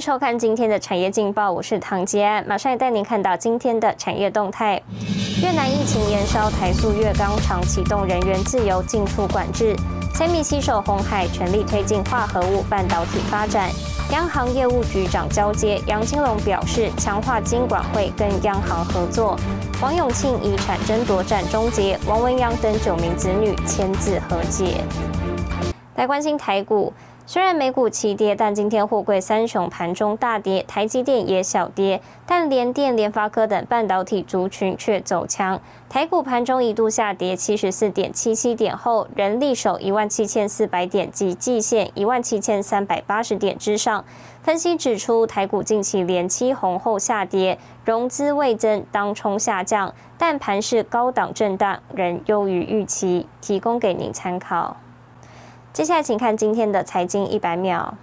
收看今天的产业劲报，我是唐杰安，马上带您看到今天的产业动态。越南疫情延烧，台塑越钢厂启动人员自由进出管制。千米携手红海，全力推进化合物半导体发展。央行业务局长交接，杨金龙表示强化金管会跟央行合作。王永庆遗产争夺战终结，王文洋等九名子女签字和解。来关心台股。虽然美股齐跌，但今天货柜三雄盘中大跌，台积电也小跌，但联电、联发科等半导体族群却走强。台股盘中一度下跌七十四点七七点后，仍力守一万七千四百点及季线一万七千三百八十点之上。分析指出，台股近期连七红后下跌，融资未增，当冲下降，但盘势高档震荡仍优于预期，提供给您参考。接下来，请看今天的财经一百秒。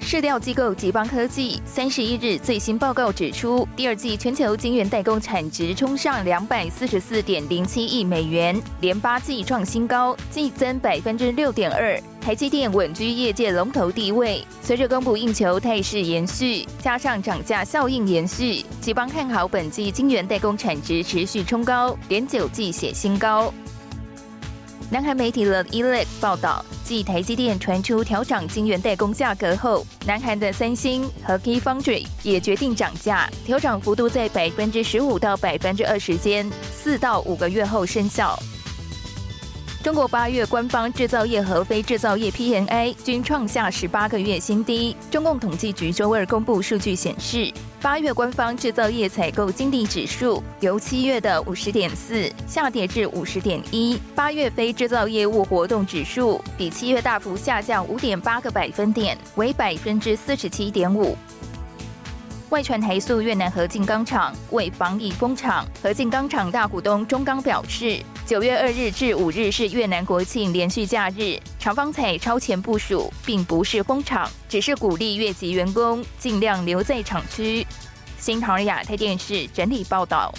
市调机构吉邦科技三十一日最新报告指出，第二季全球晶圆代工产值冲上两百四十四点零七亿美元，连八季创新高，季增百分之六点二。台积电稳居业界龙头地位，随着供不应求态势延续，加上涨价效应延续，吉邦看好本季晶圆代工产值持续冲高，连九季写新高。南韩媒体 The Elect 报道，继台积电传出调涨晶圆代工价格后，南韩的三星和 Key Foundry 也决定涨价，调涨幅度在百分之十五到百分之二十间，四到五个月后生效。中国八月官方制造业和非制造业 PMI 均创下十八个月新低。中共统计局周二公布数据显示，八月官方制造业采购经理指数由七月的五十点四下跌至五十点一。八月非制造业务活动指数比七月大幅下降五点八个百分点，为百分之四十七点五。外传台塑越南合静钢厂为防疫工厂，合静钢厂大股东中钢表示。九月二日至五日是越南国庆连续假日，厂方采超前部署，并不是封厂，只是鼓励越籍员工尽量留在厂区。新唐人亚太电视整理报道。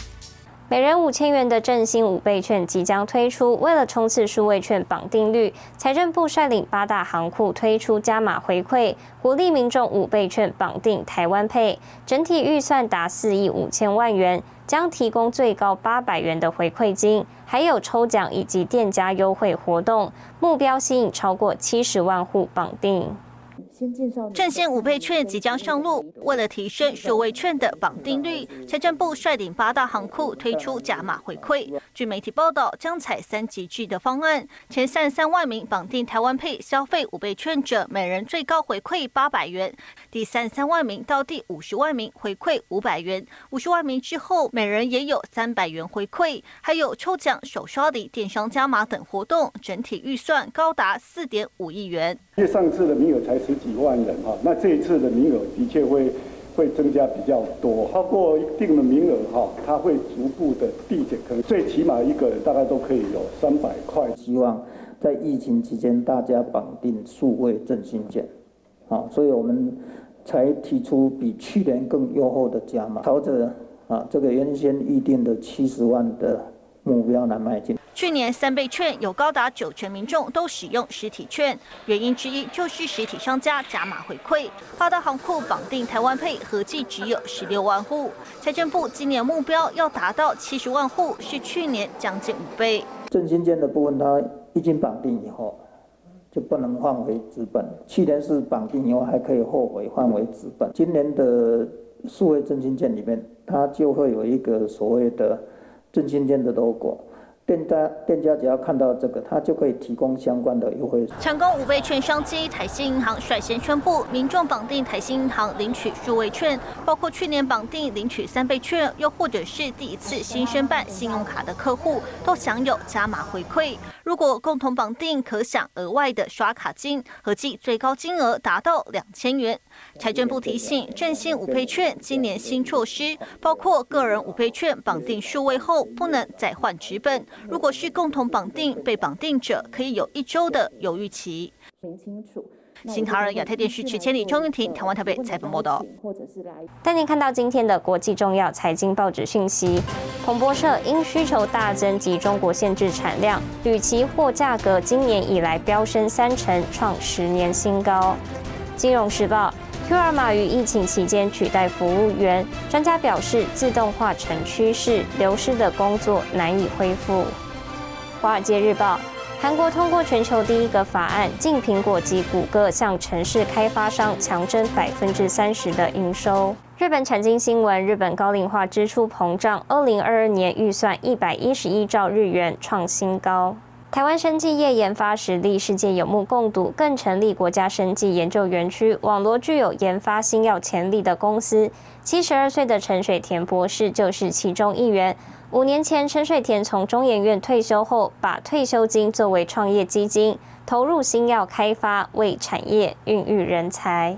每人五千元的振兴五倍券即将推出，为了冲刺数位券绑定率，财政部率领八大行库推出加码回馈，鼓励民众五倍券绑定台湾配，整体预算达四亿五千万元，将提供最高八百元的回馈金，还有抽奖以及店家优惠活动，目标吸引超过七十万户绑定。振兴五倍券即将上路，为了提升数位券的绑定率，财政部率领八大行库推出加码回馈。据媒体报道，将采三级制的方案，前三三万名绑定台湾配消费五倍券者，每人最高回馈八百元；第三三万名到第五十万名回馈五百元，五十万名之后每人也有三百元回馈，还有抽奖、手刷礼、电商加码等活动，整体预算高达四点五亿元。上次的名额才十几万人哈，那这一次的名额的确会会增加比较多，超过一定的名额哈，它会逐步的递减，可能最起码一个人大概都可以有三百块。希望在疫情期间大家绑定数位振兴券，啊，所以我们才提出比去年更优厚的加码，朝着啊这个原先预定的七十万的目标来迈进。去年三倍券有高达九成民众都使用实体券，原因之一就是实体商家加码回馈。八大行库绑定台湾配合计只有十六万户，财政部今年目标要达到七十万户，是去年将近五倍。振兴券的部分，它一经绑定以后就不能换回资本。去年是绑定以后还可以后悔换回资本，今年的数位振兴券里面，它就会有一个所谓的振兴券的 logo。店家店家只要看到这个，他就可以提供相关的优惠。成功五倍券商机，台新银行率先宣布，民众绑定台新银行领取数位券，包括去年绑定领取三倍券，又或者是第一次新申办信用卡的客户，都享有加码回馈。如果共同绑定，可享额外的刷卡金，合计最高金额达到两千元。财政部提醒，振兴五倍券今年新措施包括个人五倍券绑定数位后不能再换纸本。如果是共同绑定，被绑定者可以有一周的犹豫期。清楚。新唐人亚太电视曲千里庄云婷，台湾台北采访报道。带您看到今天的国际重要财经报纸讯息。彭博社因需求大增及中国限制产量，铝期货价格今年以来飙升三成，创十年新高。金融时报：QR 码于疫情期间取代服务员，专家表示自动化成趋势，流失的工作难以恢复。华尔街日报。韩国通过全球第一个法案，禁苹果及谷歌向城市开发商强征百分之三十的营收。日本产经新闻：日本高龄化支出膨胀，二零二二年预算一百一十一兆日元创新高。台湾生技业研发实力世界有目共睹，更成立国家生技研究园区，网罗具有研发新药潜力的公司。七十二岁的陈水田博士就是其中一员。五年前，陈水田从中研院退休后，把退休金作为创业基金，投入新药开发，为产业孕育人才。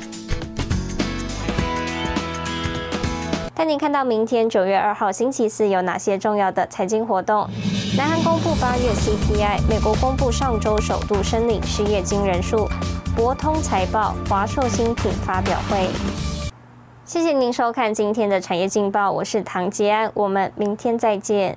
带您看到明天九月二号星期四有哪些重要的财经活动。南韩公布八月 CPI，美国公布上周首度申领失业金人数。博通财报，华硕新品发表会。谢谢您收看今天的产业劲报，我是唐杰安，我们明天再见。